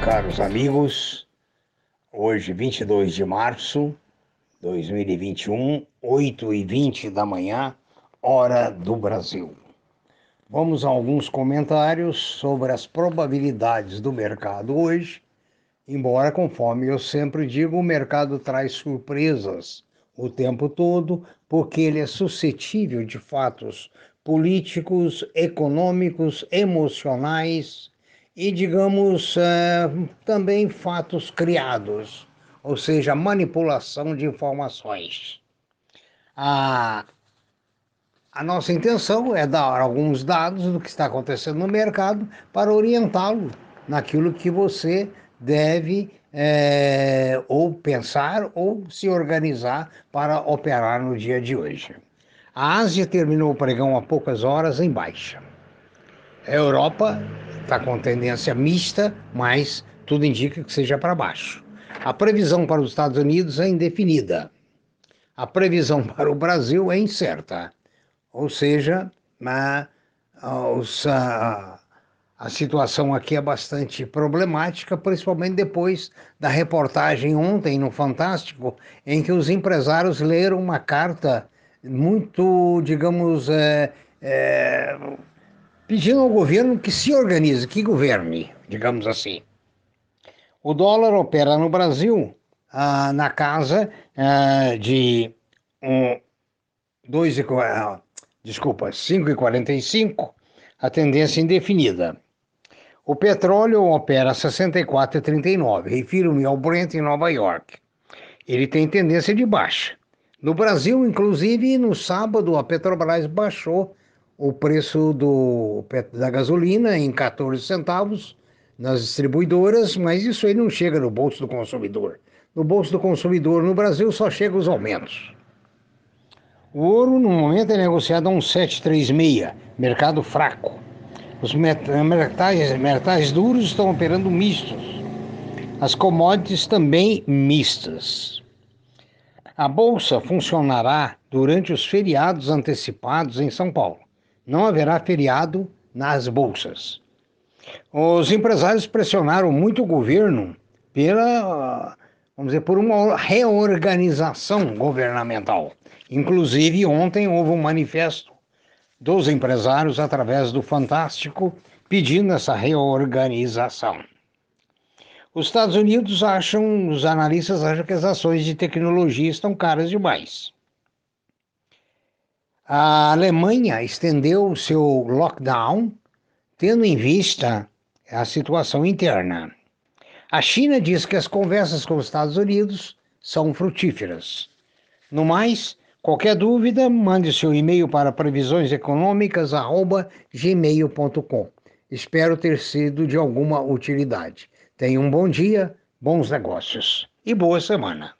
caros amigos. Hoje, 22 de março de 2021, 8 e 20 da manhã, hora do Brasil. Vamos a alguns comentários sobre as probabilidades do mercado hoje. Embora, conforme eu sempre digo, o mercado traz surpresas o tempo todo, porque ele é suscetível de fatos políticos, econômicos, emocionais e, digamos, é, também fatos criados, ou seja, manipulação de informações. A, a nossa intenção é dar alguns dados do que está acontecendo no mercado para orientá-lo naquilo que você deve é, ou pensar ou se organizar para operar no dia de hoje. A Ásia terminou o pregão há poucas horas em baixa. A Europa está com tendência mista, mas tudo indica que seja para baixo. A previsão para os Estados Unidos é indefinida. A previsão para o Brasil é incerta. Ou seja, a, a, a situação aqui é bastante problemática, principalmente depois da reportagem ontem no Fantástico, em que os empresários leram uma carta muito, digamos, é, é, pedindo ao governo que se organize, que governe, digamos assim. O dólar opera no Brasil ah, na casa ah, de um, dois e, ah, desculpa, 5,45, a tendência indefinida. O petróleo opera a 64,39, refiro-me ao Brent em Nova York. Ele tem tendência de baixa. No Brasil, inclusive, no sábado, a Petrobras baixou o preço do, da gasolina em 14 centavos nas distribuidoras, mas isso aí não chega no bolso do consumidor. No bolso do consumidor no Brasil só chega os aumentos. O ouro, no momento, é negociado a um 736, mercado fraco. Os metais, metais duros estão operando mistos. As commodities também mistas. A bolsa funcionará durante os feriados antecipados em São Paulo não haverá feriado nas bolsas. Os empresários pressionaram muito o governo pela, vamos dizer, por uma reorganização governamental. Inclusive, ontem houve um manifesto dos empresários através do Fantástico pedindo essa reorganização. Os Estados Unidos acham, os analistas acham que as ações de tecnologia estão caras demais. A Alemanha estendeu o seu lockdown tendo em vista a situação interna. A China diz que as conversas com os Estados Unidos são frutíferas. No mais, qualquer dúvida, mande seu e-mail para previsioneseconômicas@gmail.com. Espero ter sido de alguma utilidade. Tenha um bom dia, bons negócios e boa semana.